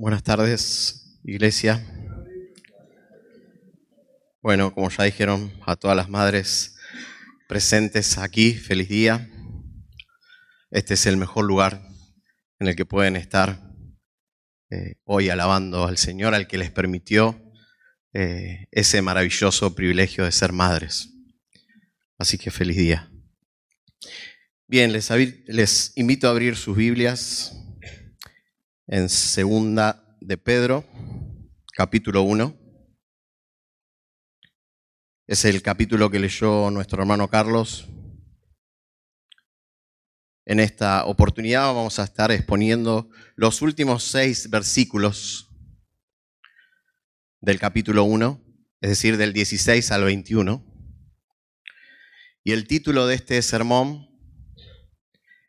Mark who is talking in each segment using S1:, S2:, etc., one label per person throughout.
S1: Buenas tardes, iglesia. Bueno, como ya dijeron a todas las madres presentes aquí, feliz día. Este es el mejor lugar en el que pueden estar eh, hoy alabando al Señor, al que les permitió eh, ese maravilloso privilegio de ser madres. Así que feliz día. Bien, les, les invito a abrir sus Biblias en segunda de Pedro, capítulo 1. Es el capítulo que leyó nuestro hermano Carlos. En esta oportunidad vamos a estar exponiendo los últimos seis versículos del capítulo 1, es decir, del 16 al 21. Y el título de este sermón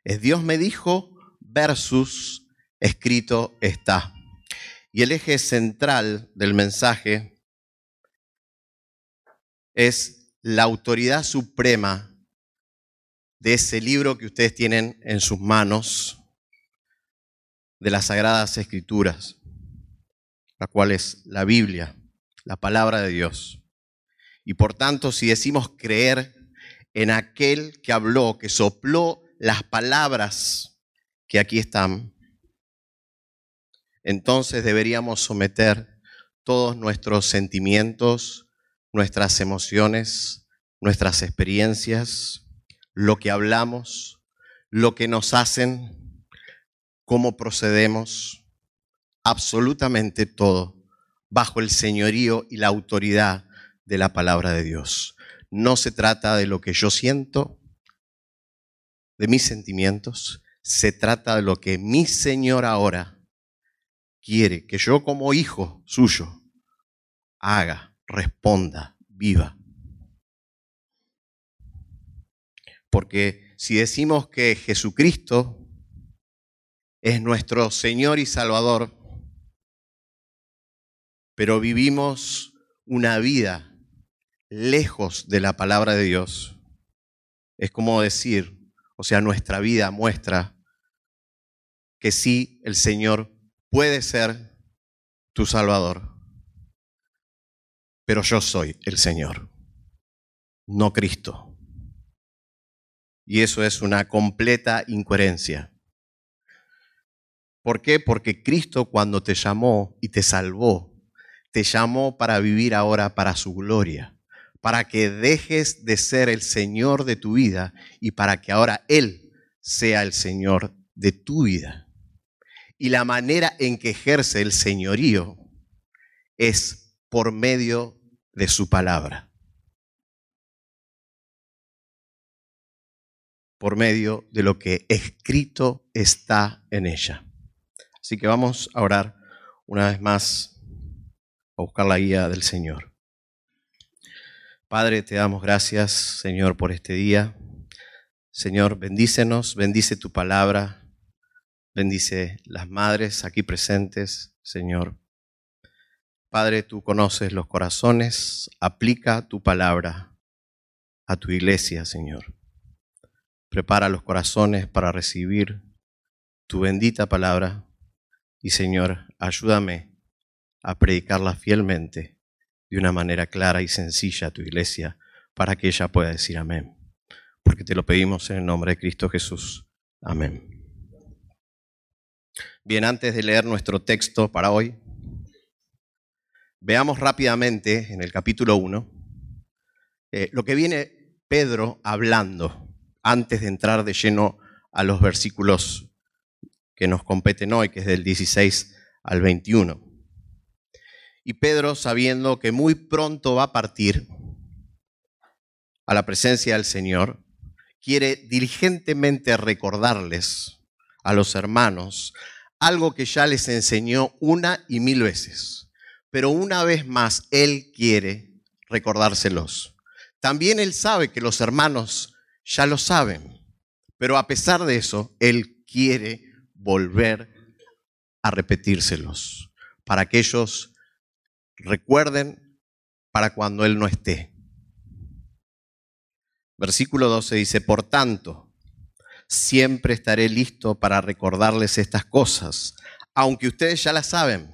S1: es Dios me dijo versus escrito está. Y el eje central del mensaje es la autoridad suprema de ese libro que ustedes tienen en sus manos, de las Sagradas Escrituras, la cual es la Biblia, la palabra de Dios. Y por tanto, si decimos creer en aquel que habló, que sopló las palabras que aquí están, entonces deberíamos someter todos nuestros sentimientos, nuestras emociones, nuestras experiencias, lo que hablamos, lo que nos hacen, cómo procedemos, absolutamente todo bajo el señorío y la autoridad de la palabra de Dios. No se trata de lo que yo siento, de mis sentimientos, se trata de lo que mi Señor ahora quiere que yo como hijo suyo haga, responda, viva. Porque si decimos que Jesucristo es nuestro Señor y Salvador, pero vivimos una vida lejos de la palabra de Dios, es como decir, o sea, nuestra vida muestra que sí, el Señor puede ser tu Salvador, pero yo soy el Señor, no Cristo. Y eso es una completa incoherencia. ¿Por qué? Porque Cristo cuando te llamó y te salvó, te llamó para vivir ahora para su gloria, para que dejes de ser el Señor de tu vida y para que ahora Él sea el Señor de tu vida y la manera en que ejerce el señorío es por medio de su palabra. Por medio de lo que escrito está en ella. Así que vamos a orar una vez más a buscar la guía del Señor. Padre, te damos gracias, Señor, por este día. Señor, bendícenos, bendice tu palabra, Bendice las madres aquí presentes, Señor. Padre, tú conoces los corazones, aplica tu palabra a tu iglesia, Señor. Prepara los corazones para recibir tu bendita palabra y, Señor, ayúdame a predicarla fielmente de una manera clara y sencilla a tu iglesia para que ella pueda decir amén. Porque te lo pedimos en el nombre de Cristo Jesús. Amén. Bien, antes de leer nuestro texto para hoy, veamos rápidamente en el capítulo 1 eh, lo que viene Pedro hablando antes de entrar de lleno a los versículos que nos competen hoy, que es del 16 al 21. Y Pedro, sabiendo que muy pronto va a partir a la presencia del Señor, quiere diligentemente recordarles a los hermanos algo que ya les enseñó una y mil veces, pero una vez más Él quiere recordárselos. También Él sabe que los hermanos ya lo saben, pero a pesar de eso, Él quiere volver a repetírselos para que ellos recuerden para cuando Él no esté. Versículo 12 dice, por tanto, siempre estaré listo para recordarles estas cosas, aunque ustedes ya la saben.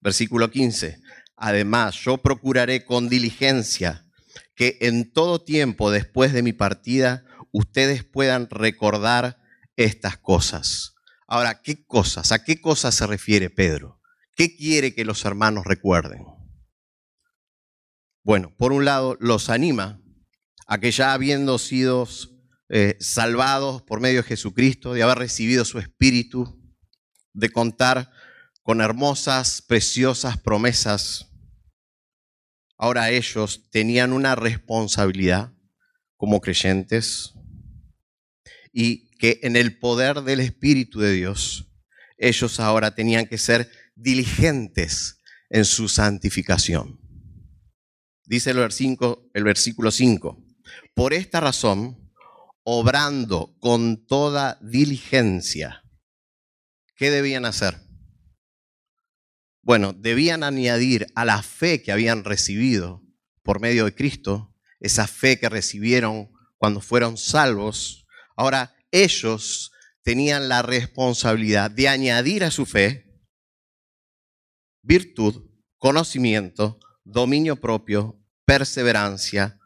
S1: Versículo 15. Además, yo procuraré con diligencia que en todo tiempo después de mi partida ustedes puedan recordar estas cosas. Ahora, ¿qué cosas? ¿A qué cosas se refiere Pedro? ¿Qué quiere que los hermanos recuerden? Bueno, por un lado, los anima a que ya habiendo sido eh, salvados por medio de Jesucristo, de haber recibido su Espíritu, de contar con hermosas, preciosas promesas, ahora ellos tenían una responsabilidad como creyentes y que en el poder del Espíritu de Dios, ellos ahora tenían que ser diligentes en su santificación. Dice el versículo 5, por esta razón, obrando con toda diligencia, ¿qué debían hacer? Bueno, debían añadir a la fe que habían recibido por medio de Cristo, esa fe que recibieron cuando fueron salvos, ahora ellos tenían la responsabilidad de añadir a su fe virtud, conocimiento, dominio propio, perseverancia,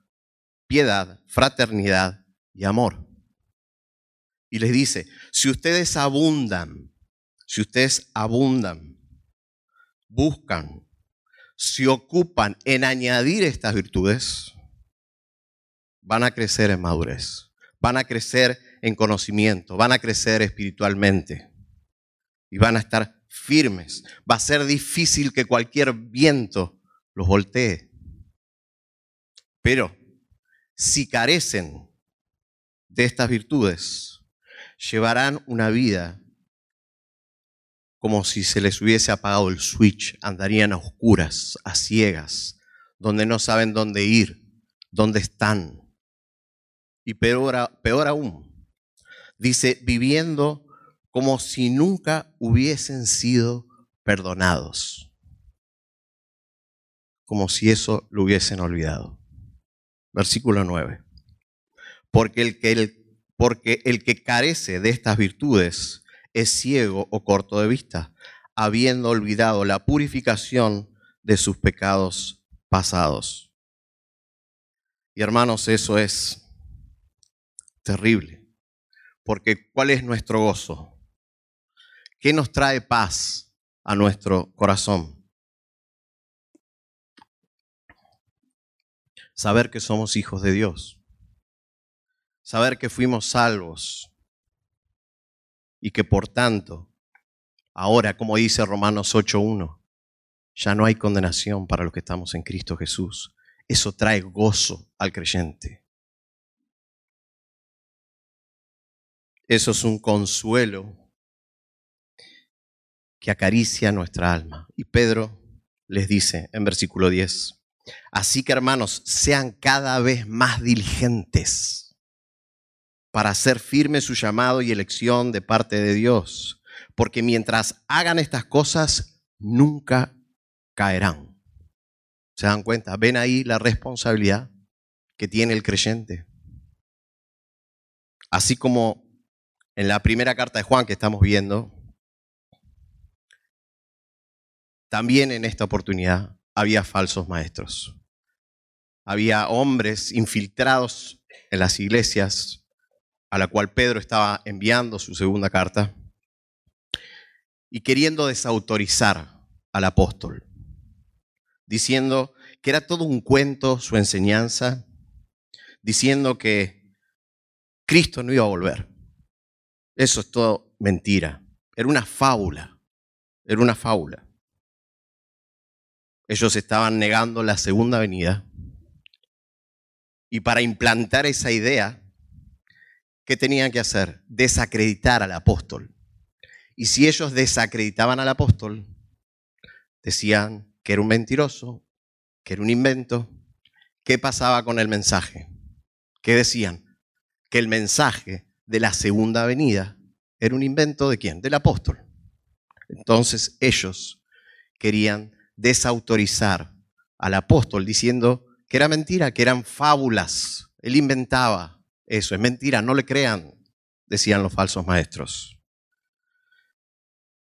S1: piedad, fraternidad y amor. Y les dice, si ustedes abundan, si ustedes abundan, buscan, se ocupan en añadir estas virtudes, van a crecer en madurez, van a crecer en conocimiento, van a crecer espiritualmente y van a estar firmes. Va a ser difícil que cualquier viento los voltee. Pero si carecen de estas virtudes, llevarán una vida como si se les hubiese apagado el switch, andarían a oscuras, a ciegas, donde no saben dónde ir, dónde están. Y peor, aún, dice, viviendo como si nunca hubiesen sido perdonados, como si eso lo hubiesen olvidado. Versículo 9. Porque el que, porque el que carece de estas virtudes es ciego o corto de vista, habiendo olvidado la purificación de sus pecados pasados. Y hermanos, eso es terrible. Porque ¿cuál es nuestro gozo? ¿Qué nos trae paz a nuestro corazón? saber que somos hijos de Dios, saber que fuimos salvos y que por tanto, ahora, como dice Romanos 8.1, ya no hay condenación para los que estamos en Cristo Jesús. Eso trae gozo al creyente. Eso es un consuelo que acaricia nuestra alma. Y Pedro les dice en versículo 10, Así que hermanos, sean cada vez más diligentes para hacer firme su llamado y elección de parte de Dios, porque mientras hagan estas cosas, nunca caerán. ¿Se dan cuenta? ¿Ven ahí la responsabilidad que tiene el creyente? Así como en la primera carta de Juan que estamos viendo, también en esta oportunidad había falsos maestros. Había hombres infiltrados en las iglesias a la cual Pedro estaba enviando su segunda carta y queriendo desautorizar al apóstol, diciendo que era todo un cuento su enseñanza, diciendo que Cristo no iba a volver. Eso es todo mentira. Era una fábula. Era una fábula. Ellos estaban negando la segunda venida. Y para implantar esa idea, ¿qué tenían que hacer? Desacreditar al apóstol. Y si ellos desacreditaban al apóstol, decían que era un mentiroso, que era un invento. ¿Qué pasaba con el mensaje? ¿Qué decían? Que el mensaje de la segunda venida era un invento de quién? Del apóstol. Entonces ellos querían desautorizar al apóstol diciendo que era mentira, que eran fábulas. Él inventaba eso, es mentira, no le crean, decían los falsos maestros.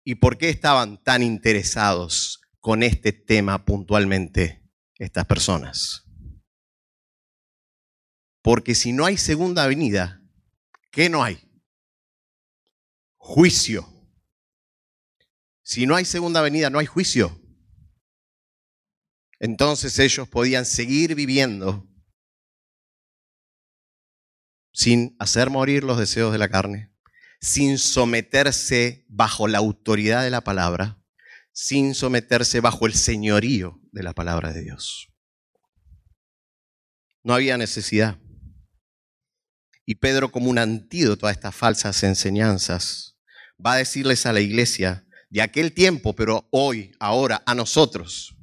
S1: ¿Y por qué estaban tan interesados con este tema puntualmente estas personas? Porque si no hay segunda venida, ¿qué no hay? Juicio. Si no hay segunda venida, no hay juicio. Entonces ellos podían seguir viviendo sin hacer morir los deseos de la carne, sin someterse bajo la autoridad de la palabra, sin someterse bajo el señorío de la palabra de Dios. No había necesidad. Y Pedro, como un antídoto a estas falsas enseñanzas, va a decirles a la iglesia de aquel tiempo, pero hoy, ahora, a nosotros,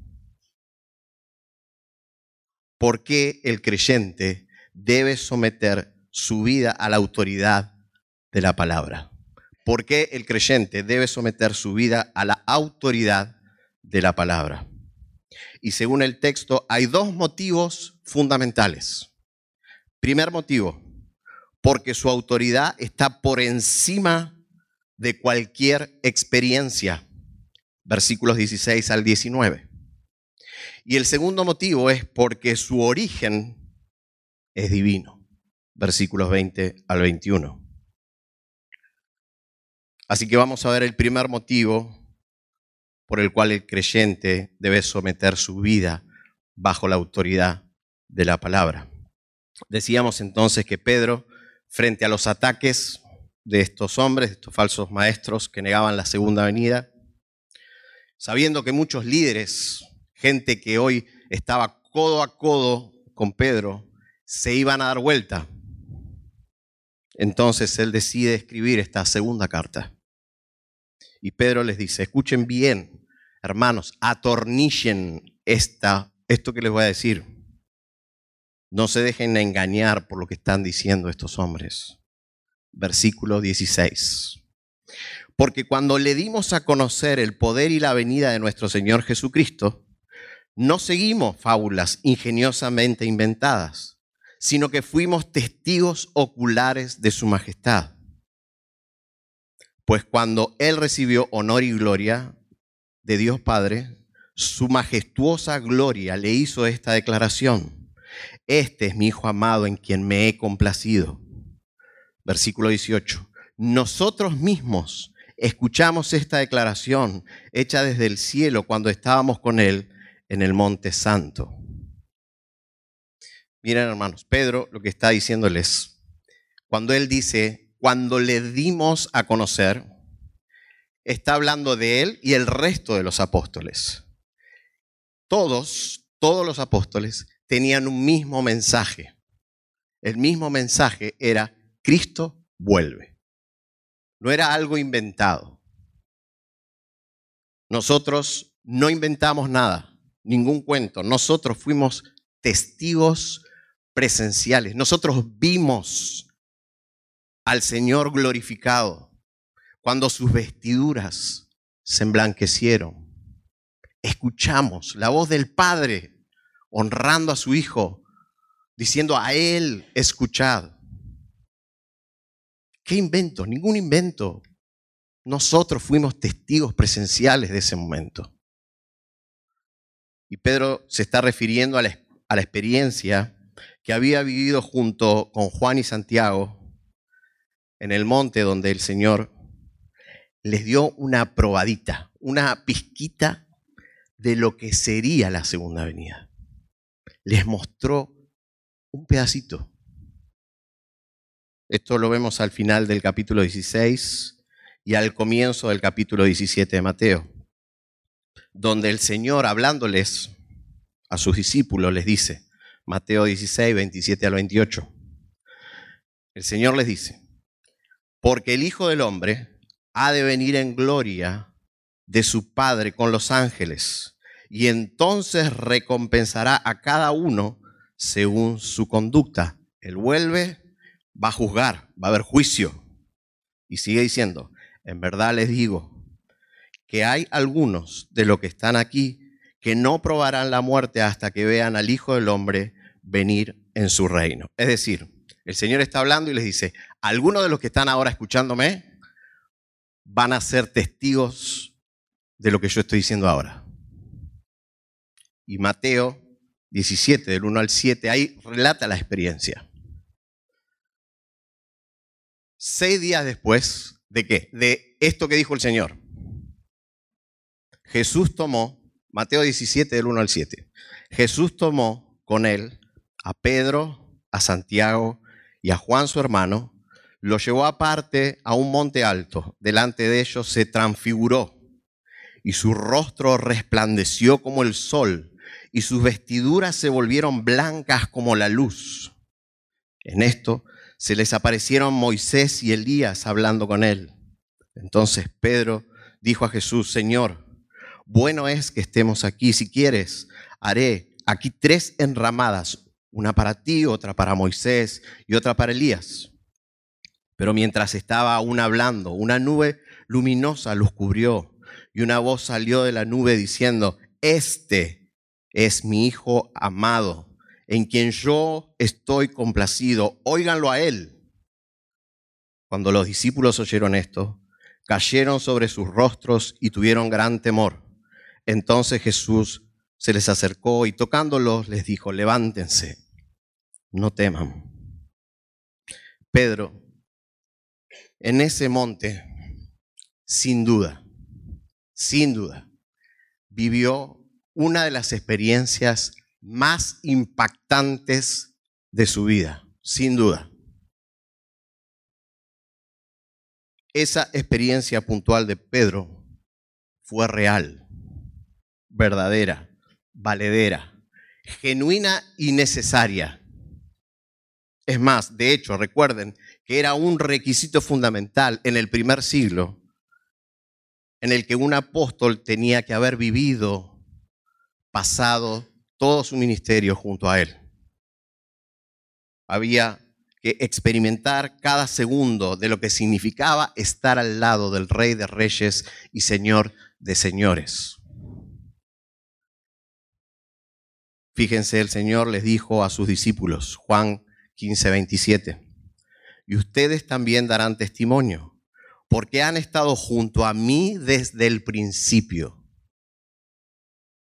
S1: por qué el creyente debe someter su vida a la autoridad de la palabra. ¿Por qué el creyente debe someter su vida a la autoridad de la palabra? Y según el texto, hay dos motivos fundamentales. Primer motivo, porque su autoridad está por encima de cualquier experiencia. Versículos 16 al 19. Y el segundo motivo es porque su origen es divino versículos 20 al 21. Así que vamos a ver el primer motivo por el cual el creyente debe someter su vida bajo la autoridad de la palabra. Decíamos entonces que Pedro, frente a los ataques de estos hombres, de estos falsos maestros que negaban la segunda venida, sabiendo que muchos líderes, gente que hoy estaba codo a codo con Pedro, se iban a dar vuelta entonces él decide escribir esta segunda carta. Y Pedro les dice, escuchen bien, hermanos, atornillen esta, esto que les voy a decir. No se dejen engañar por lo que están diciendo estos hombres. Versículo 16. Porque cuando le dimos a conocer el poder y la venida de nuestro Señor Jesucristo, no seguimos fábulas ingeniosamente inventadas sino que fuimos testigos oculares de su majestad. Pues cuando Él recibió honor y gloria de Dios Padre, su majestuosa gloria le hizo esta declaración. Este es mi Hijo amado en quien me he complacido. Versículo 18. Nosotros mismos escuchamos esta declaración hecha desde el cielo cuando estábamos con Él en el Monte Santo. Miren hermanos, Pedro lo que está diciéndoles, cuando él dice, cuando le dimos a conocer, está hablando de él y el resto de los apóstoles. Todos, todos los apóstoles tenían un mismo mensaje. El mismo mensaje era, Cristo vuelve. No era algo inventado. Nosotros no inventamos nada, ningún cuento. Nosotros fuimos testigos presenciales. Nosotros vimos al Señor glorificado cuando sus vestiduras se emblanquecieron. Escuchamos la voz del Padre honrando a su Hijo, diciendo a Él, escuchad. ¿Qué invento? Ningún invento. Nosotros fuimos testigos presenciales de ese momento. Y Pedro se está refiriendo a la, a la experiencia que había vivido junto con Juan y Santiago en el monte donde el Señor les dio una probadita, una pizquita de lo que sería la segunda venida. Les mostró un pedacito. Esto lo vemos al final del capítulo 16 y al comienzo del capítulo 17 de Mateo, donde el Señor hablándoles a sus discípulos les dice, Mateo 16, 27 al 28. El Señor les dice, porque el Hijo del Hombre ha de venir en gloria de su Padre con los ángeles, y entonces recompensará a cada uno según su conducta. Él vuelve, va a juzgar, va a haber juicio. Y sigue diciendo, en verdad les digo que hay algunos de los que están aquí que no probarán la muerte hasta que vean al Hijo del Hombre venir en su reino. Es decir, el Señor está hablando y les dice, algunos de los que están ahora escuchándome van a ser testigos de lo que yo estoy diciendo ahora. Y Mateo 17, del 1 al 7, ahí relata la experiencia. Seis días después, ¿de qué? De esto que dijo el Señor. Jesús tomó, Mateo 17, del 1 al 7, Jesús tomó con él a Pedro, a Santiago y a Juan su hermano, lo llevó aparte a un monte alto. Delante de ellos se transfiguró y su rostro resplandeció como el sol y sus vestiduras se volvieron blancas como la luz. En esto se les aparecieron Moisés y Elías hablando con él. Entonces Pedro dijo a Jesús, Señor, bueno es que estemos aquí. Si quieres, haré aquí tres enramadas, una para ti, otra para Moisés y otra para Elías. Pero mientras estaba aún hablando, una nube luminosa los cubrió y una voz salió de la nube diciendo, este es mi Hijo amado, en quien yo estoy complacido, óiganlo a él. Cuando los discípulos oyeron esto, cayeron sobre sus rostros y tuvieron gran temor. Entonces Jesús se les acercó y tocándolos les dijo, levántense, no teman. Pedro, en ese monte, sin duda, sin duda, vivió una de las experiencias más impactantes de su vida, sin duda. Esa experiencia puntual de Pedro fue real verdadera, valedera, genuina y necesaria. Es más, de hecho, recuerden que era un requisito fundamental en el primer siglo en el que un apóstol tenía que haber vivido, pasado todo su ministerio junto a él. Había que experimentar cada segundo de lo que significaba estar al lado del Rey de Reyes y Señor de Señores. Fíjense, el Señor les dijo a sus discípulos, Juan 15, 27, y ustedes también darán testimonio, porque han estado junto a mí desde el principio.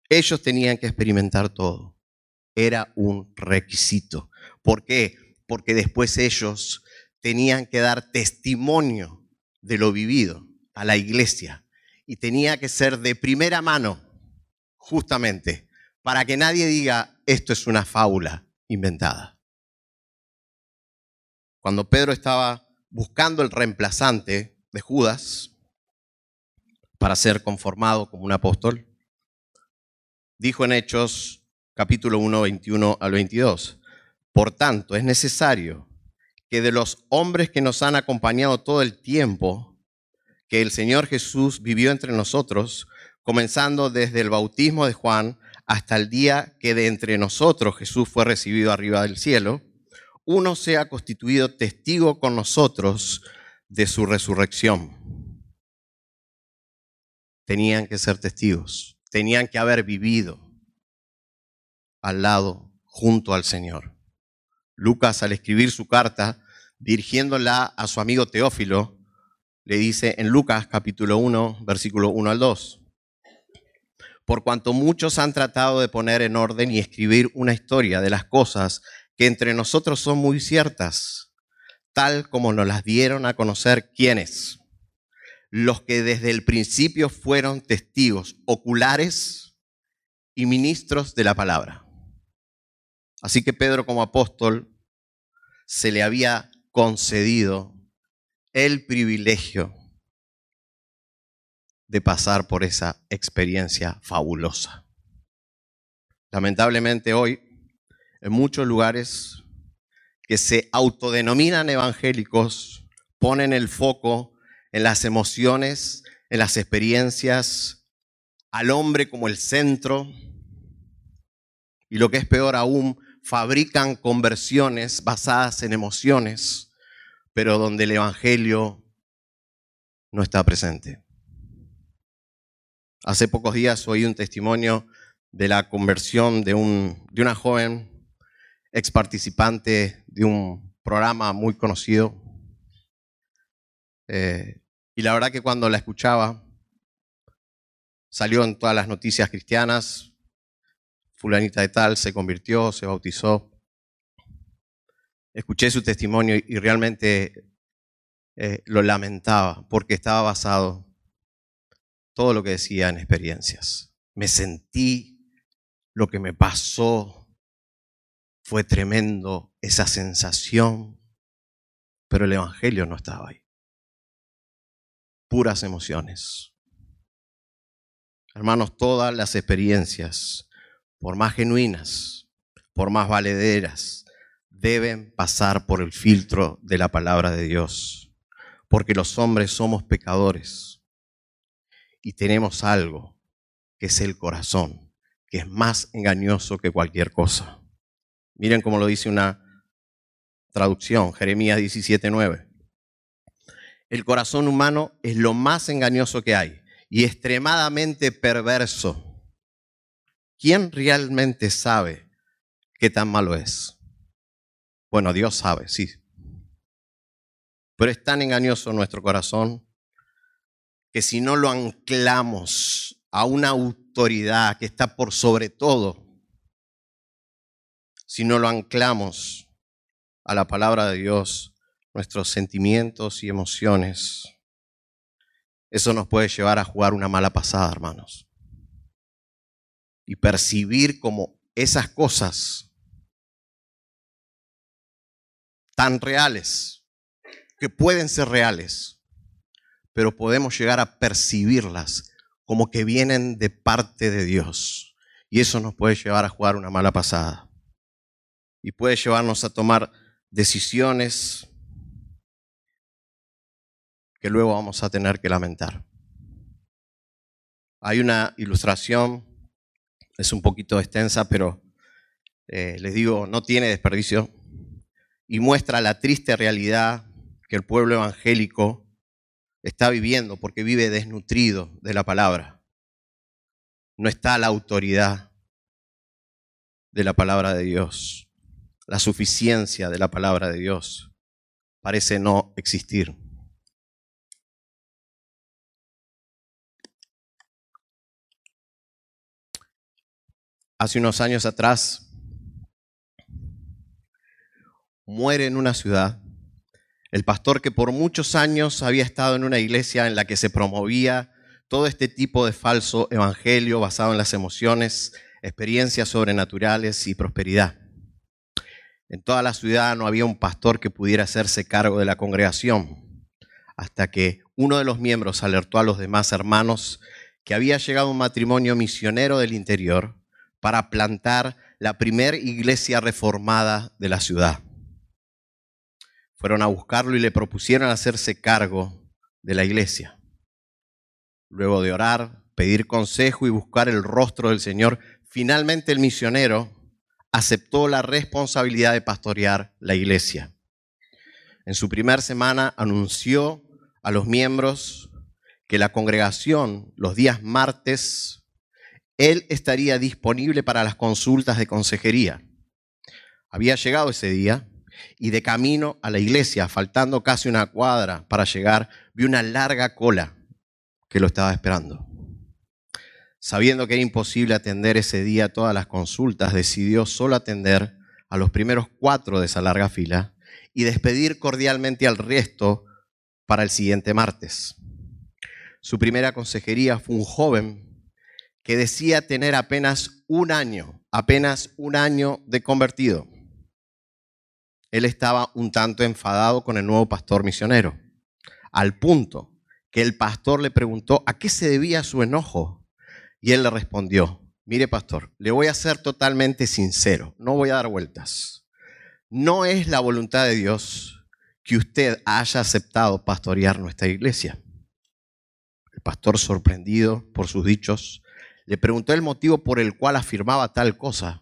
S1: Ellos tenían que experimentar todo. Era un requisito. ¿Por qué? Porque después ellos tenían que dar testimonio de lo vivido a la iglesia y tenía que ser de primera mano, justamente, para que nadie diga, esto es una fábula inventada. Cuando Pedro estaba buscando el reemplazante de Judas para ser conformado como un apóstol, dijo en Hechos capítulo 1, 21 al 22, por tanto es necesario que de los hombres que nos han acompañado todo el tiempo que el Señor Jesús vivió entre nosotros, comenzando desde el bautismo de Juan, hasta el día que de entre nosotros Jesús fue recibido arriba del cielo, uno sea constituido testigo con nosotros de su resurrección. Tenían que ser testigos, tenían que haber vivido al lado, junto al Señor. Lucas, al escribir su carta, dirigiéndola a su amigo Teófilo, le dice en Lucas capítulo 1, versículo 1 al 2 por cuanto muchos han tratado de poner en orden y escribir una historia de las cosas que entre nosotros son muy ciertas, tal como nos las dieron a conocer quienes, los que desde el principio fueron testigos oculares y ministros de la palabra. Así que Pedro como apóstol se le había concedido el privilegio de pasar por esa experiencia fabulosa. Lamentablemente hoy, en muchos lugares que se autodenominan evangélicos, ponen el foco en las emociones, en las experiencias, al hombre como el centro, y lo que es peor aún, fabrican conversiones basadas en emociones, pero donde el Evangelio no está presente. Hace pocos días oí un testimonio de la conversión de, un, de una joven ex participante de un programa muy conocido. Eh, Y la verdad que cuando la escuchaba, salió en todas las noticias cristianas, fulanita de tal se convirtió, se bautizó. Escuché su testimonio y realmente eh, lo lamentaba porque estaba basado todo lo que decía en experiencias. Me sentí, lo que me pasó fue tremendo, esa sensación, pero el Evangelio no estaba ahí. Puras emociones. Hermanos, todas las experiencias, por más genuinas, por más valederas, deben pasar por el filtro de la palabra de Dios, porque los hombres somos pecadores y tenemos algo que es el corazón, que es más engañoso que cualquier cosa. Miren cómo lo dice una traducción, Jeremías 17:9. El corazón humano es lo más engañoso que hay y extremadamente perverso. ¿Quién realmente sabe qué tan malo es? Bueno, Dios sabe, sí. Pero es tan engañoso nuestro corazón que si no lo anclamos a una autoridad que está por sobre todo, si no lo anclamos a la palabra de Dios, nuestros sentimientos y emociones, eso nos puede llevar a jugar una mala pasada, hermanos. Y percibir como esas cosas tan reales, que pueden ser reales, pero podemos llegar a percibirlas como que vienen de parte de Dios. Y eso nos puede llevar a jugar una mala pasada. Y puede llevarnos a tomar decisiones que luego vamos a tener que lamentar. Hay una ilustración, es un poquito extensa, pero eh, les digo, no tiene desperdicio, y muestra la triste realidad que el pueblo evangélico está viviendo porque vive desnutrido de la palabra. No está la autoridad de la palabra de Dios. La suficiencia de la palabra de Dios parece no existir. Hace unos años atrás muere en una ciudad el pastor que por muchos años había estado en una iglesia en la que se promovía todo este tipo de falso evangelio basado en las emociones, experiencias sobrenaturales y prosperidad. En toda la ciudad no había un pastor que pudiera hacerse cargo de la congregación, hasta que uno de los miembros alertó a los demás hermanos que había llegado un matrimonio misionero del interior para plantar la primera iglesia reformada de la ciudad fueron a buscarlo y le propusieron hacerse cargo de la iglesia. Luego de orar, pedir consejo y buscar el rostro del Señor, finalmente el misionero aceptó la responsabilidad de pastorear la iglesia. En su primera semana anunció a los miembros que la congregación los días martes, él estaría disponible para las consultas de consejería. Había llegado ese día y de camino a la iglesia, faltando casi una cuadra para llegar, vi una larga cola que lo estaba esperando. Sabiendo que era imposible atender ese día todas las consultas, decidió solo atender a los primeros cuatro de esa larga fila y despedir cordialmente al resto para el siguiente martes. Su primera consejería fue un joven que decía tener apenas un año, apenas un año de convertido él estaba un tanto enfadado con el nuevo pastor misionero, al punto que el pastor le preguntó a qué se debía su enojo. Y él le respondió, mire pastor, le voy a ser totalmente sincero, no voy a dar vueltas. No es la voluntad de Dios que usted haya aceptado pastorear nuestra iglesia. El pastor, sorprendido por sus dichos, le preguntó el motivo por el cual afirmaba tal cosa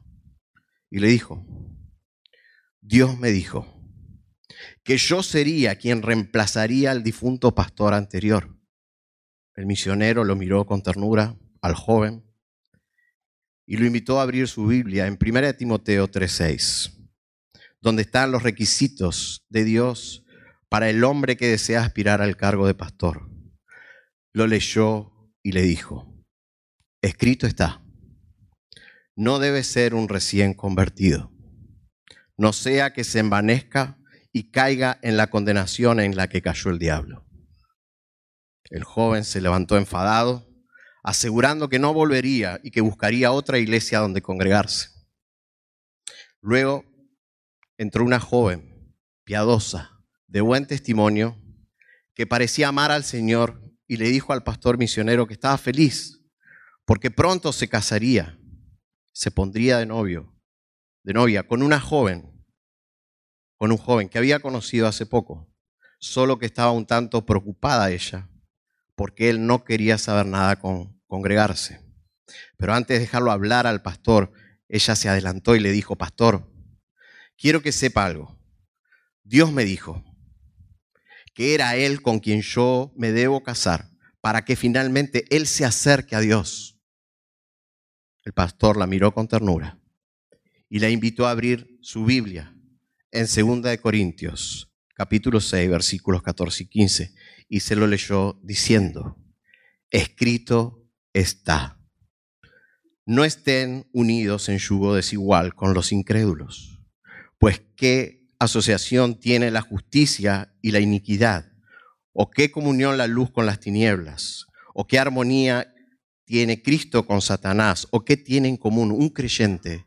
S1: y le dijo, Dios me dijo que yo sería quien reemplazaría al difunto pastor anterior. El misionero lo miró con ternura al joven y lo invitó a abrir su Biblia en 1 Timoteo 3:6, donde están los requisitos de Dios para el hombre que desea aspirar al cargo de pastor. lo leyó y le dijo, escrito está, no debe ser un recién convertido, no sea que se envanezca y caiga en la condenación en la que cayó el diablo. El joven se levantó enfadado, asegurando que no volvería y que buscaría otra iglesia donde congregarse. Luego entró una joven, piadosa, de buen testimonio, que parecía amar al Señor y le dijo al pastor misionero que estaba feliz porque pronto se casaría, se pondría de novio, de novia con una joven, con un joven que había conocido hace poco, solo que estaba un tanto preocupada ella porque él no quería saber nada con congregarse. Pero antes de dejarlo hablar al pastor, ella se adelantó y le dijo, pastor, quiero que sepa algo. Dios me dijo que era Él con quien yo me debo casar para que finalmente Él se acerque a Dios. El pastor la miró con ternura y la invitó a abrir su Biblia en 2 de Corintios, capítulo 6, versículos 14 y 15, y se lo leyó diciendo, escrito está, no estén unidos en yugo desigual con los incrédulos, pues qué asociación tiene la justicia y la iniquidad, o qué comunión la luz con las tinieblas, o qué armonía tiene Cristo con Satanás, o qué tiene en común un creyente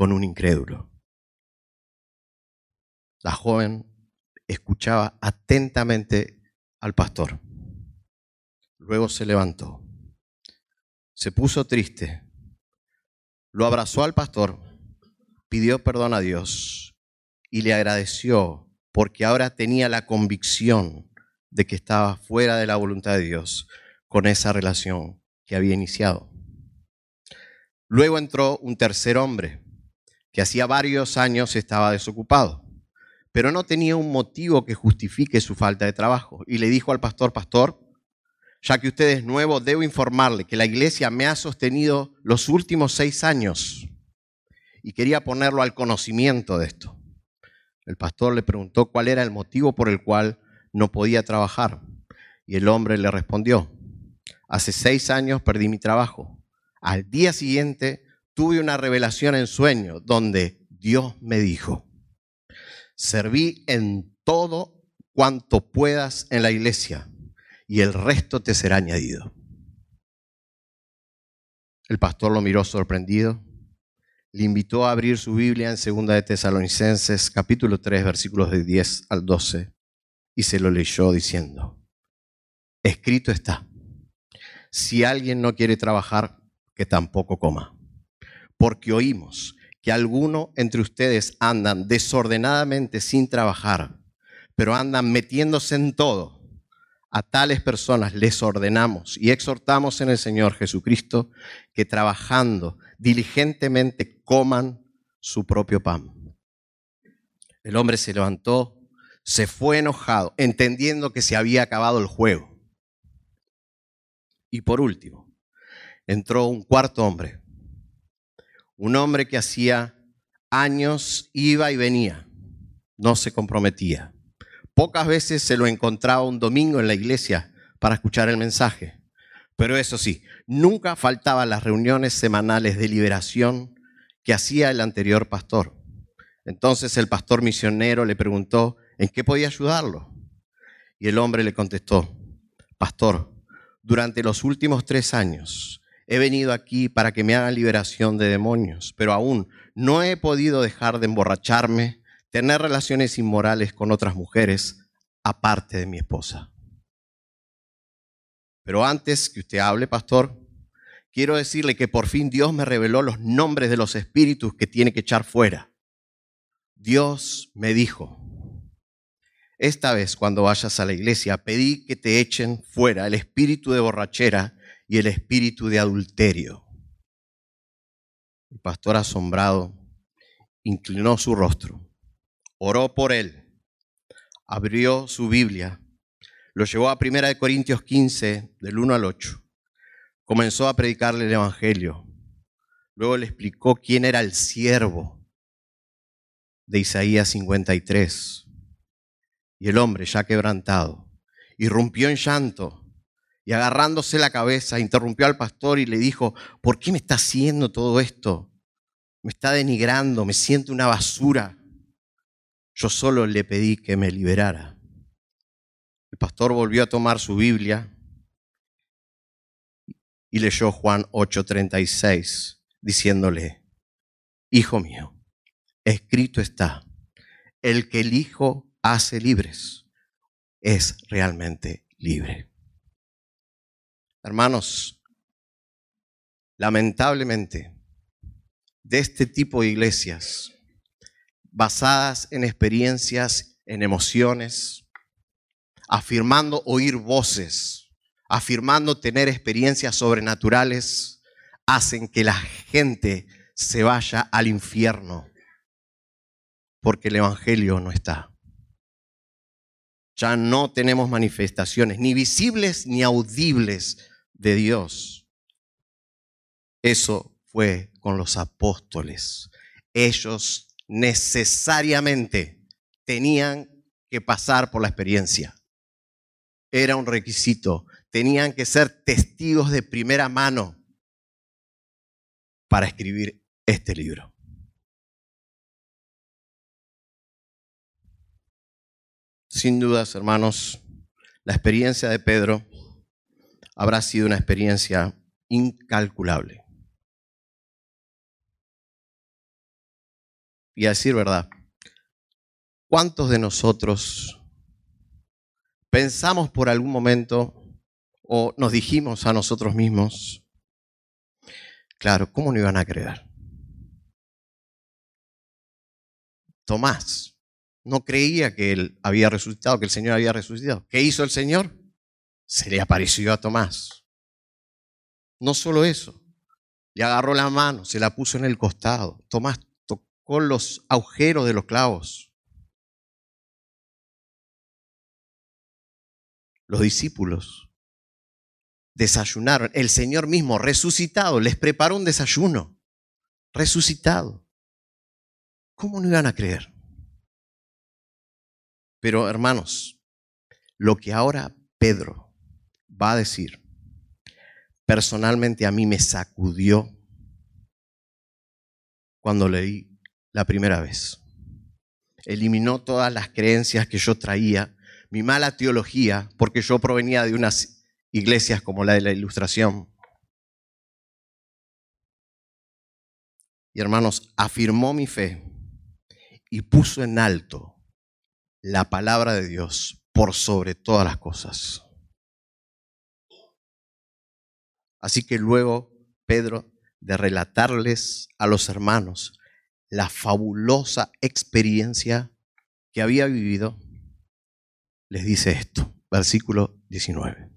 S1: con un incrédulo. La joven escuchaba atentamente al pastor. Luego se levantó, se puso triste, lo abrazó al pastor, pidió perdón a Dios y le agradeció porque ahora tenía la convicción de que estaba fuera de la voluntad de Dios con esa relación que había iniciado. Luego entró un tercer hombre que hacía varios años estaba desocupado, pero no tenía un motivo que justifique su falta de trabajo. Y le dijo al pastor, pastor, ya que usted es nuevo, debo informarle que la iglesia me ha sostenido los últimos seis años y quería ponerlo al conocimiento de esto. El pastor le preguntó cuál era el motivo por el cual no podía trabajar. Y el hombre le respondió, hace seis años perdí mi trabajo. Al día siguiente tuve una revelación en sueño donde Dios me dijo, serví en todo cuanto puedas en la iglesia y el resto te será añadido. El pastor lo miró sorprendido, le invitó a abrir su Biblia en 2 de Tesalonicenses capítulo 3 versículos de 10 al 12 y se lo leyó diciendo, escrito está, si alguien no quiere trabajar, que tampoco coma, porque oímos que algunos entre ustedes andan desordenadamente sin trabajar, pero andan metiéndose en todo. A tales personas les ordenamos y exhortamos en el Señor Jesucristo que trabajando diligentemente coman su propio pan. El hombre se levantó, se fue enojado, entendiendo que se había acabado el juego. Y por último, entró un cuarto hombre, un hombre que hacía años iba y venía, no se comprometía. Pocas veces se lo encontraba un domingo en la iglesia para escuchar el mensaje, pero eso sí, nunca faltaban las reuniones semanales de liberación que hacía el anterior pastor. Entonces el pastor misionero le preguntó en qué podía ayudarlo. Y el hombre le contestó, pastor, durante los últimos tres años he venido aquí para que me hagan liberación de demonios, pero aún no he podido dejar de emborracharme, tener relaciones inmorales con otras mujeres, aparte de mi esposa. Pero antes que usted hable, pastor, quiero decirle que por fin Dios me reveló los nombres de los espíritus que tiene que echar fuera. Dios me dijo, esta vez cuando vayas a la iglesia, pedí que te echen fuera el espíritu de borrachera y el espíritu de adulterio. El pastor asombrado inclinó su rostro, oró por él, abrió su Biblia, lo llevó a 1 Corintios 15, del 1 al 8. Comenzó a predicarle el Evangelio. Luego le explicó quién era el siervo de Isaías 53 y el hombre, ya quebrantado, irrumpió en llanto y agarrándose la cabeza, interrumpió al pastor y le dijo, ¿por qué me está haciendo todo esto? Me está denigrando, me siento una basura. Yo solo le pedí que me liberara. El pastor volvió a tomar su Biblia y leyó Juan 8:36, diciéndole, Hijo mío, escrito está, el que el Hijo hace libres es realmente libre. Hermanos, lamentablemente, de este tipo de iglesias, basadas en experiencias, en emociones, afirmando oír voces, afirmando tener experiencias sobrenaturales, hacen que la gente se vaya al infierno, porque el Evangelio no está. Ya no tenemos manifestaciones, ni visibles ni audibles de Dios. Eso fue con los apóstoles. Ellos necesariamente tenían que pasar por la experiencia. Era un requisito. Tenían que ser testigos de primera mano para escribir este libro. Sin dudas, hermanos, la experiencia de Pedro habrá sido una experiencia incalculable. Y a decir verdad, ¿cuántos de nosotros pensamos por algún momento o nos dijimos a nosotros mismos, claro, ¿cómo no iban a creer? Tomás no creía que él había resucitado, que el Señor había resucitado. ¿Qué hizo el Señor? Se le apareció a Tomás. No solo eso, le agarró la mano, se la puso en el costado. Tomás tocó los agujeros de los clavos. Los discípulos desayunaron. El Señor mismo, resucitado, les preparó un desayuno. Resucitado. ¿Cómo no iban a creer? Pero hermanos, lo que ahora Pedro va a decir, personalmente a mí me sacudió cuando leí la primera vez. Eliminó todas las creencias que yo traía, mi mala teología, porque yo provenía de unas iglesias como la de la Ilustración. Y hermanos, afirmó mi fe y puso en alto la palabra de Dios por sobre todas las cosas. Así que luego Pedro, de relatarles a los hermanos la fabulosa experiencia que había vivido, les dice esto, versículo 19.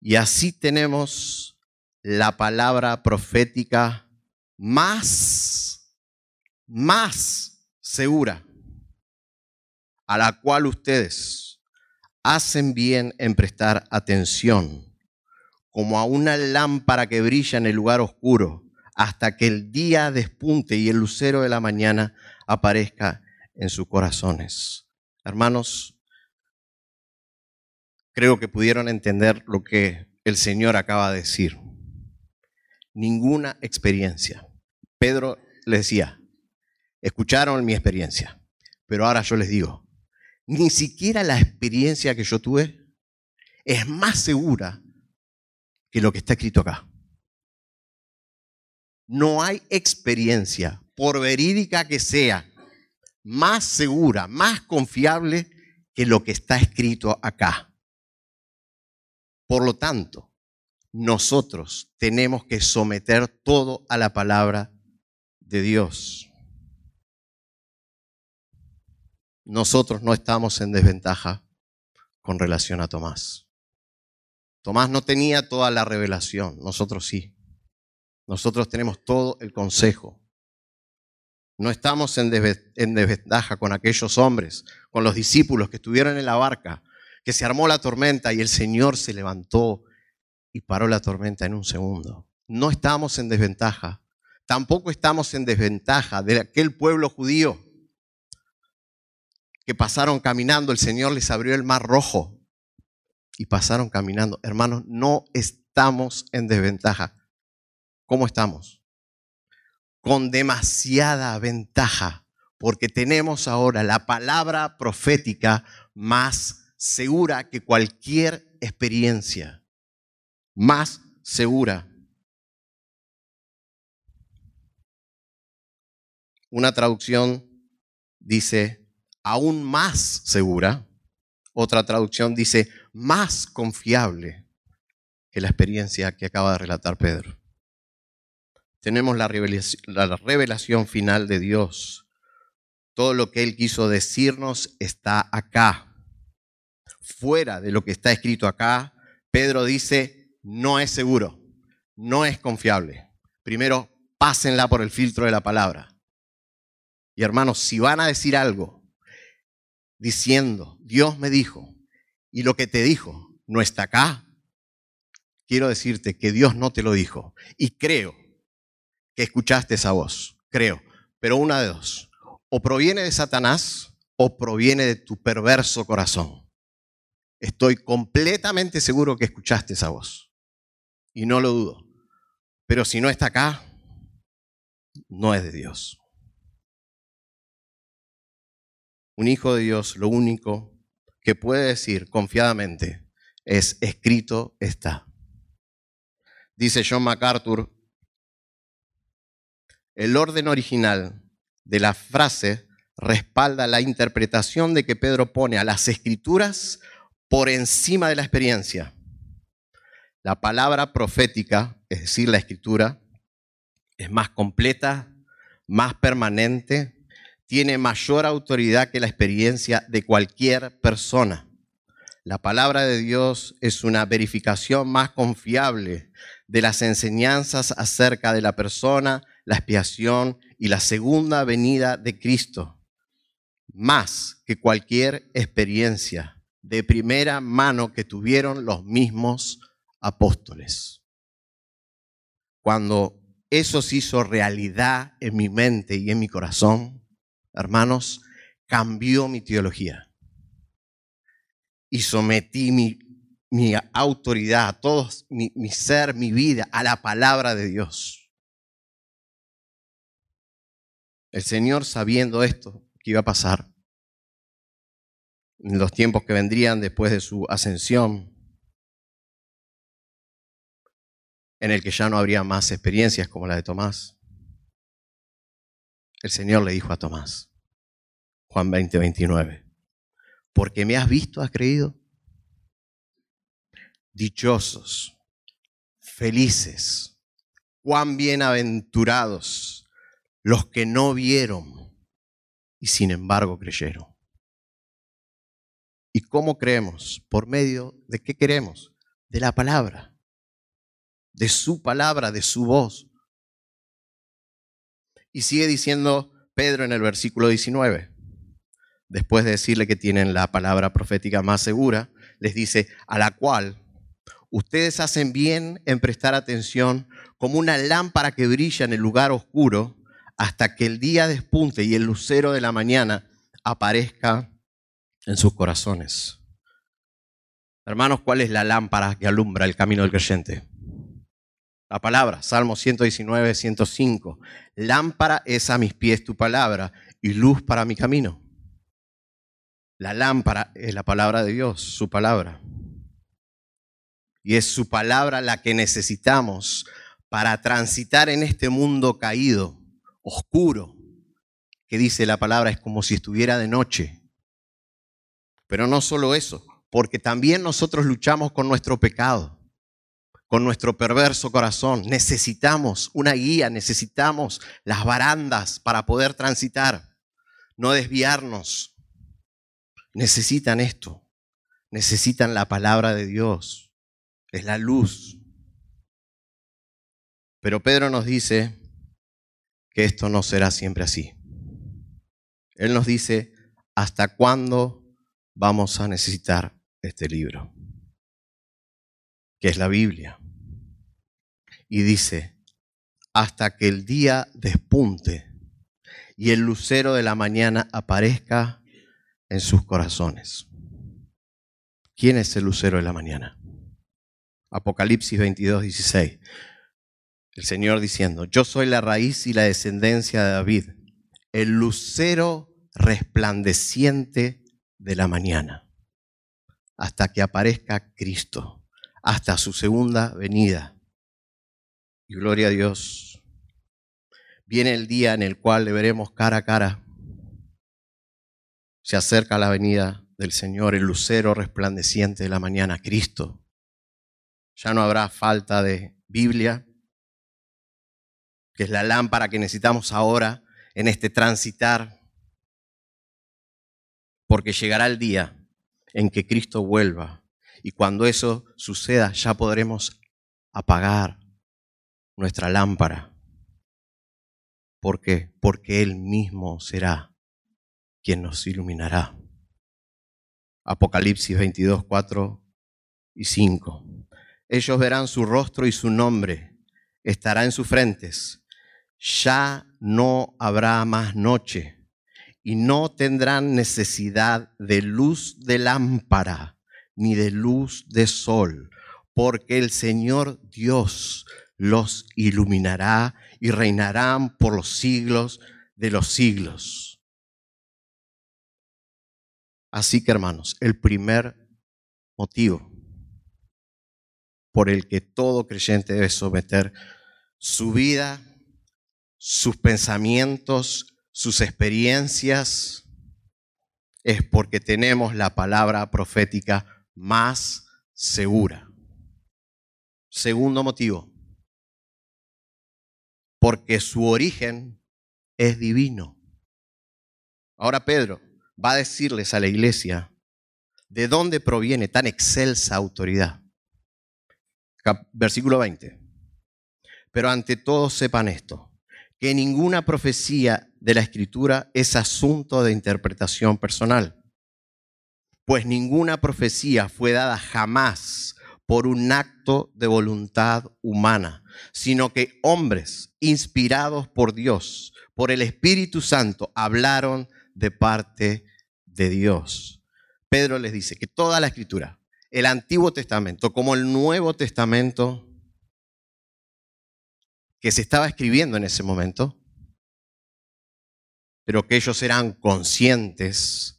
S1: Y así tenemos la palabra profética más, más segura, a la cual ustedes hacen bien en prestar atención como a una lámpara que brilla en el lugar oscuro, hasta que el día despunte y el lucero de la mañana aparezca en sus corazones. Hermanos, creo que pudieron entender lo que el Señor acaba de decir. Ninguna experiencia. Pedro les decía, escucharon mi experiencia, pero ahora yo les digo, ni siquiera la experiencia que yo tuve es más segura que lo que está escrito acá. No hay experiencia, por verídica que sea, más segura, más confiable que lo que está escrito acá. Por lo tanto, nosotros tenemos que someter todo a la palabra de Dios. Nosotros no estamos en desventaja con relación a Tomás. Tomás no tenía toda la revelación, nosotros sí. Nosotros tenemos todo el consejo. No estamos en desventaja con aquellos hombres, con los discípulos que estuvieron en la barca, que se armó la tormenta y el Señor se levantó y paró la tormenta en un segundo. No estamos en desventaja. Tampoco estamos en desventaja de aquel pueblo judío que pasaron caminando, el Señor les abrió el mar rojo y pasaron caminando. Hermanos, no estamos en desventaja. ¿Cómo estamos? Con demasiada ventaja, porque tenemos ahora la palabra profética más segura que cualquier experiencia. Más segura. Una traducción dice aún más segura. Otra traducción dice más confiable que la experiencia que acaba de relatar Pedro. Tenemos la revelación, final de Dios. Todo lo que Él quiso decirnos está acá. Fuera de lo que está escrito acá, Pedro dice, no es seguro, no es confiable. Primero, pásenla por el filtro de la palabra. Y hermanos, si van a decir algo diciendo, Dios me dijo, y lo que te dijo no está acá, quiero decirte que Dios no te lo dijo. Y creo que escuchaste esa voz, creo. Pero una de dos, o proviene de Satanás o proviene de tu perverso corazón. Estoy completamente seguro que escuchaste esa voz. Y no lo dudo. Pero si no está acá, no es de Dios. Un hijo de Dios, lo único que puede decir confiadamente es, escrito está. Dice John MacArthur, el orden original de la frase respalda la interpretación de que Pedro pone a las escrituras por encima de la experiencia. La palabra profética, es decir, la escritura, es más completa, más permanente, tiene mayor autoridad que la experiencia de cualquier persona. La palabra de Dios es una verificación más confiable de las enseñanzas acerca de la persona, la expiación y la segunda venida de Cristo, más que cualquier experiencia de primera mano que tuvieron los mismos apóstoles. Cuando eso se hizo realidad en mi mente y en mi corazón, hermanos, cambió mi teología. Y sometí mi, autoridad, todo mi, mi ser, mi vida, a la palabra de Dios. El Señor, sabiendo esto que iba a pasar, en los tiempos que vendrían después de su ascensión, en el que ya no habría más experiencias como la de Tomás, el Señor le dijo a Tomás, Juan 20, 29, porque me has visto, has creído. Dichosos, felices, cuán bienaventurados los que no vieron y sin embargo creyeron. ¿Y cómo creemos? ¿Por medio de qué queremos? De la palabra, de su palabra, de su voz. Y sigue diciendo Pedro en el versículo 19, después de decirle que tienen la palabra profética más segura, les dice, a la cual ustedes hacen bien en prestar atención como una lámpara que brilla en el lugar oscuro hasta que el día despunte y el lucero de la mañana aparezca en sus corazones. Hermanos, ¿cuál es la lámpara que alumbra el camino del creyente? La palabra, Salmo 119, 105. Lámpara es a mis pies tu palabra y luz para mi camino. La lámpara es la palabra de Dios, su palabra. Y es su palabra la que necesitamos para transitar en este mundo caído, oscuro, que dice la palabra es como si estuviera de noche. Pero no solo eso, porque también nosotros luchamos con nuestro pecado con nuestro perverso corazón. Necesitamos una guía, necesitamos las barandas para poder transitar, no desviarnos. Necesitan esto, necesitan la palabra de Dios, es la luz. Pero Pedro nos dice que esto no será siempre así. Él nos dice, ¿hasta cuándo vamos a necesitar este libro? Es la Biblia. Y dice, hasta que el día despunte y el lucero de la mañana aparezca en sus corazones. ¿quién es el lucero de la mañana? Apocalipsis 22, 16. El Señor diciendo, yo soy la raíz y la descendencia de David, el lucero resplandeciente de la mañana, hasta que aparezca Cristo, hasta su segunda venida. Y gloria a Dios. Viene el día en el cual le veremos cara a cara. Se acerca la venida del Señor, el lucero resplandeciente de la mañana, Cristo. Ya no habrá falta de Biblia, que es la lámpara que necesitamos ahora en este transitar, porque llegará el día en que Cristo vuelva y cuando eso suceda ya podremos apagar nuestra lámpara. ¿Por qué? Porque Él mismo será quien nos iluminará. Apocalipsis 22, 4 y 5. Ellos verán su rostro y su nombre estará en sus frentes ya no habrá más noche y no tendrán necesidad de luz de lámpara ni de luz de sol, porque el Señor Dios los iluminará y reinarán por los siglos de los siglos. Así que hermanos, el primer motivo por el que todo creyente debe someter su vida sus pensamientos, sus experiencias, es porque tenemos la palabra profética más segura. Segundo motivo, porque su origen es divino. Ahora Pedro va a decirles a la iglesia de dónde proviene tan excelsa autoridad. Versículo 20. Pero ante todo sepan esto, que ninguna profecía de la escritura es asunto de interpretación personal, pues ninguna profecía fue dada jamás por un acto de voluntad humana, sino que hombres inspirados por Dios, por el Espíritu Santo, hablaron de parte de Dios. Pedro les dice que toda la escritura, el Antiguo Testamento como el Nuevo Testamento, que se estaba escribiendo en ese momento, pero que ellos eran conscientes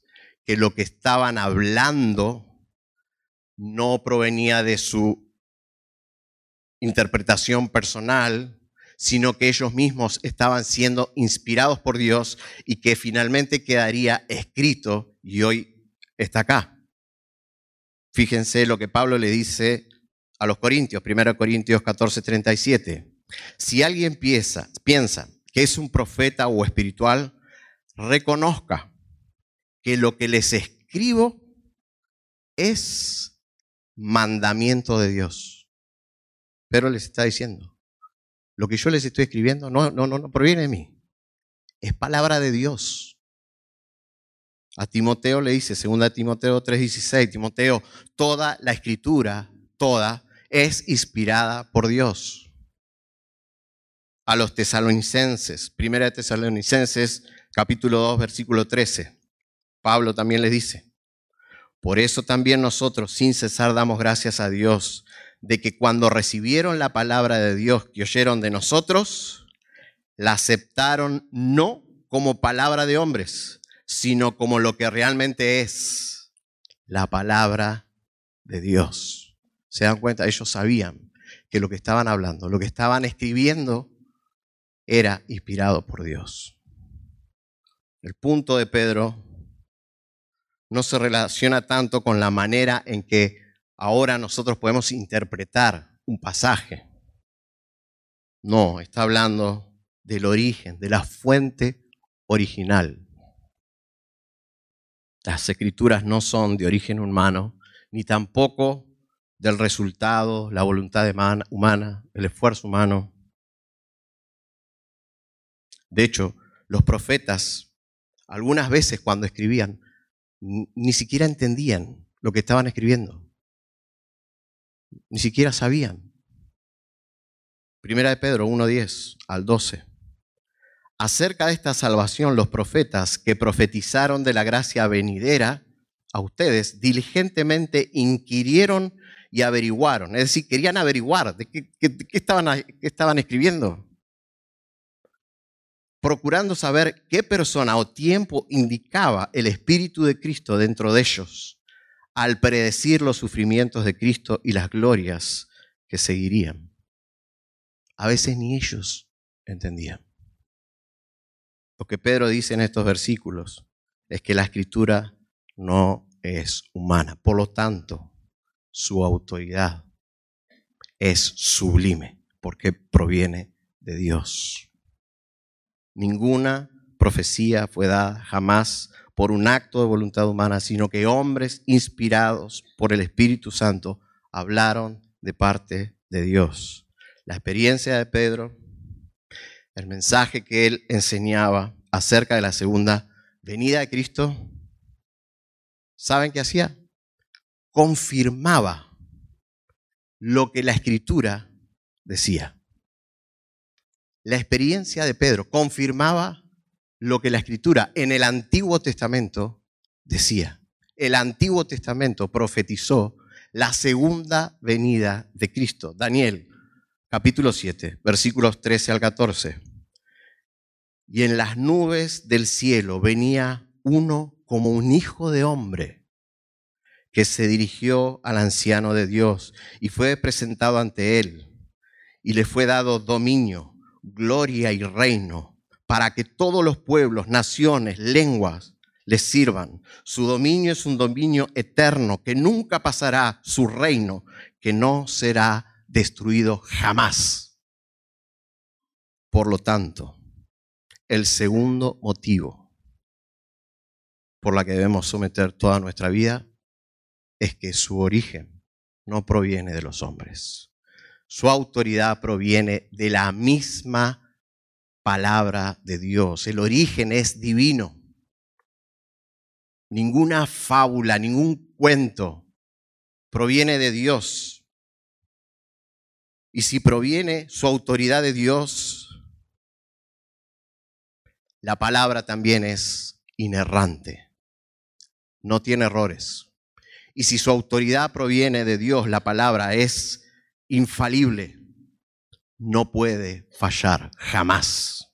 S1: que lo que estaban hablando no provenía de su interpretación personal, sino que ellos mismos estaban siendo inspirados por Dios y que finalmente quedaría escrito y hoy está acá. Fíjense lo que Pablo le dice a los Corintios, 1 Corintios 14, 37. Si alguien piensa, piensa que es un profeta o espiritual, reconozca que lo que les escribo es mandamiento de Dios. Pero les está diciendo, lo que yo les estoy escribiendo no, no, no, no proviene de mí, es palabra de Dios. A Timoteo le dice, 2 Timoteo 3:16, Timoteo, toda la escritura, toda, es inspirada por Dios a los tesalonicenses. Primera de Tesalonicenses, capítulo 2, versículo 13. Pablo también les dice, por eso también nosotros sin cesar damos gracias a Dios de que cuando recibieron la palabra de Dios que oyeron de nosotros, la aceptaron no como palabra de hombres, sino como lo que realmente es la palabra de Dios. ¿Se dan cuenta? Ellos sabían que lo que estaban hablando, lo que estaban escribiendo, era inspirado por Dios. El punto de Pedro no se relaciona tanto con la manera en que ahora nosotros podemos interpretar un pasaje. No, está hablando del origen, de la fuente original. Las escrituras no son de origen humano, ni tampoco del resultado, la voluntad humana, el esfuerzo humano. De hecho, los profetas, algunas veces cuando escribían, ni siquiera entendían lo que estaban escribiendo. Ni siquiera sabían. Primera de Pedro 1.10 al 12. Acerca de esta salvación, los profetas que profetizaron de la gracia venidera, a ustedes, diligentemente inquirieron y averiguaron. Es decir, querían averiguar de qué, estaban, qué estaban escribiendo. Procurando saber qué persona o tiempo indicaba el Espíritu de Cristo dentro de ellos al predecir los sufrimientos de Cristo y las glorias que seguirían. A veces ni ellos entendían. Lo que Pedro dice en estos versículos es que la escritura no es humana. Por lo tanto, su autoridad es sublime porque proviene de Dios. Ninguna profecía fue dada jamás por un acto de voluntad humana, sino que hombres inspirados por el Espíritu Santo hablaron de parte de Dios. La experiencia de Pedro, el mensaje que él enseñaba acerca de la segunda venida de Cristo, ¿saben qué hacía? Confirmaba lo que la escritura decía. La experiencia de Pedro confirmaba lo que la escritura en el Antiguo Testamento decía. El Antiguo Testamento profetizó la segunda venida de Cristo. Daniel, capítulo 7, versículos 13 al 14. Y en las nubes del cielo venía uno como un hijo de hombre que se dirigió al anciano de Dios y fue presentado ante él y le fue dado dominio, gloria y reino para que todos los pueblos, naciones, lenguas les sirvan. Su dominio es un dominio eterno que nunca pasará, su reino que no será destruido jamás. Por lo tanto, el segundo motivo por la que debemos someter toda nuestra vida es que su origen no proviene de los hombres. Su autoridad proviene de la misma palabra de Dios. El origen es divino. Ninguna fábula, ningún cuento proviene de Dios. Y si proviene su autoridad de Dios, la palabra también es inerrante. No tiene errores. Y si su autoridad proviene de Dios, la palabra es infalible no puede fallar jamás.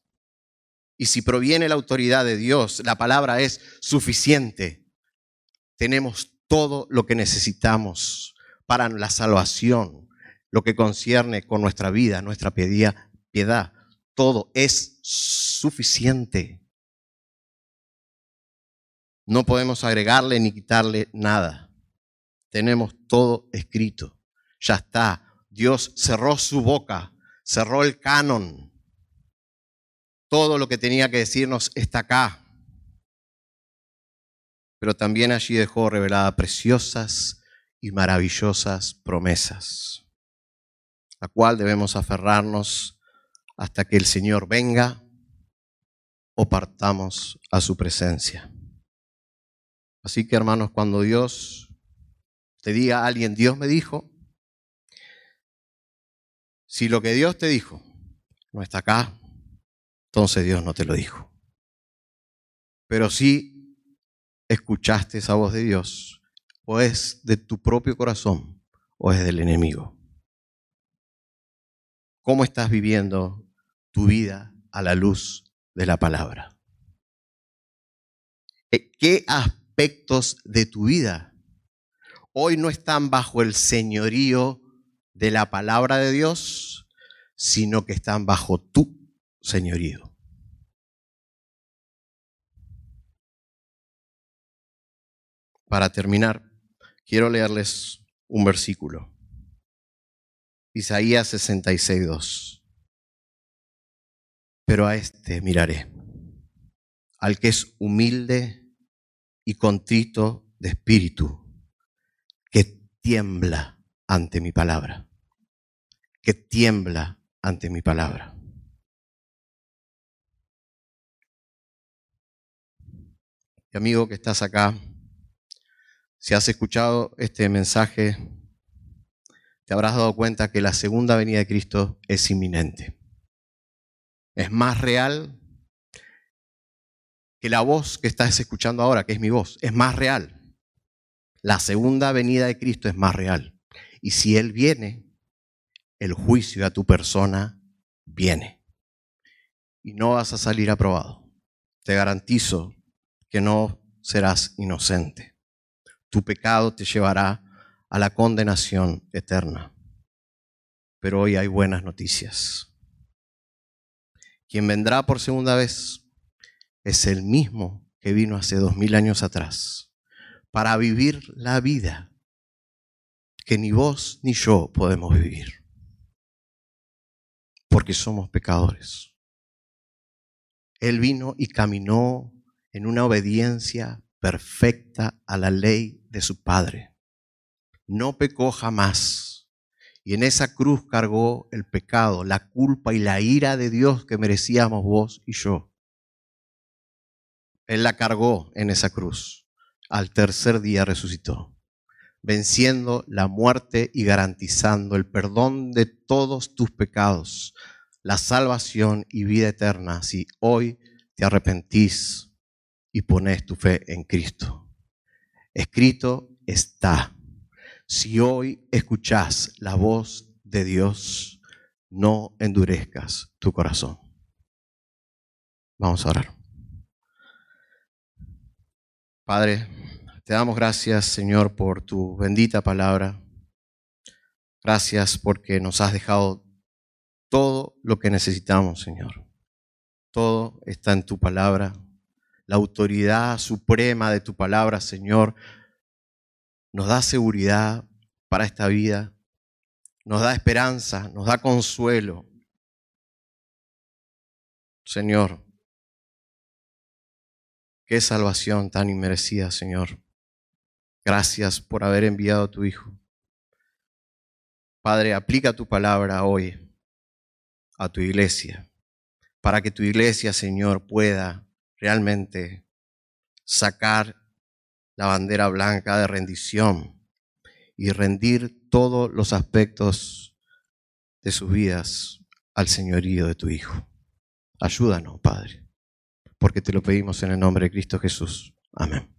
S1: Y si proviene la autoridad de Dios, la palabra es suficiente. Tenemos todo lo que necesitamos para la salvación, lo que concierne con nuestra vida, nuestra piedad. Todo es suficiente. No podemos agregarle ni quitarle nada. Tenemos todo escrito. Ya está. Dios cerró su boca cerró el canon. Todo lo que tenía que decirnos está acá. Pero también allí dejó reveladas preciosas y maravillosas promesas, la cual debemos aferrarnos hasta que el Señor venga o partamos a su presencia. Así que hermanos, cuando Dios te diga a alguien, Dios me dijo, si lo que Dios te dijo no está acá, entonces Dios no te lo dijo. Pero si escuchaste esa voz de Dios, o es de tu propio corazón o es del enemigo. ¿Cómo estás viviendo tu vida a la luz de la palabra? ¿Qué aspectos de tu vida hoy no están bajo el señorío de la palabra de Dios, sino que están bajo tu señorío. Para terminar, quiero leerles un versículo. Isaías 66, Pero a este miraré, al que es humilde y contrito de espíritu, que tiembla ante mi palabra, que tiembla ante mi palabra. Amigo que estás acá, si has escuchado este mensaje, te habrás dado cuenta que la segunda venida de Cristo es inminente. Es más real que la voz que estás escuchando ahora, que es mi voz, es más real. La segunda venida de Cristo es más real. Y si Él viene, el juicio a tu persona viene. Y no vas a salir aprobado. Te garantizo que no serás inocente. Tu pecado te llevará a la condenación eterna. Pero hoy hay buenas noticias. Quien vendrá por segunda vez es el mismo que vino hace dos mil años atrás para vivir la vida que ni vos ni yo podemos vivir. Porque somos pecadores. Él vino y caminó en una obediencia perfecta a la ley de su Padre. No pecó jamás. Y en esa cruz cargó el pecado, la culpa y la ira de Dios que merecíamos vos y yo. Él la cargó en esa cruz. Al tercer día resucitó, venciendo la muerte y garantizando el perdón de todos tus pecados, la salvación y vida eterna si hoy te arrepentís y pones tu fe en Cristo. Escrito está, si hoy escuchás la voz de Dios, no endurezcas tu corazón. Vamos a orar. Padre, te damos gracias, Señor, por tu bendita palabra. Gracias porque nos has dejado todo lo que necesitamos, Señor. Todo está en tu palabra la autoridad suprema de tu palabra, Señor, nos da seguridad para esta vida, nos da esperanza, nos da consuelo. Señor, qué salvación tan inmerecida, Señor. Gracias por haber enviado a tu Hijo. Padre, aplica tu palabra hoy a tu iglesia, para que tu iglesia, Señor, pueda realmente sacar la bandera blanca de rendición y rendir todos los aspectos de sus vidas al señorío de tu Hijo. Ayúdanos, Padre, porque te lo pedimos en el nombre de Cristo Jesús. Amén.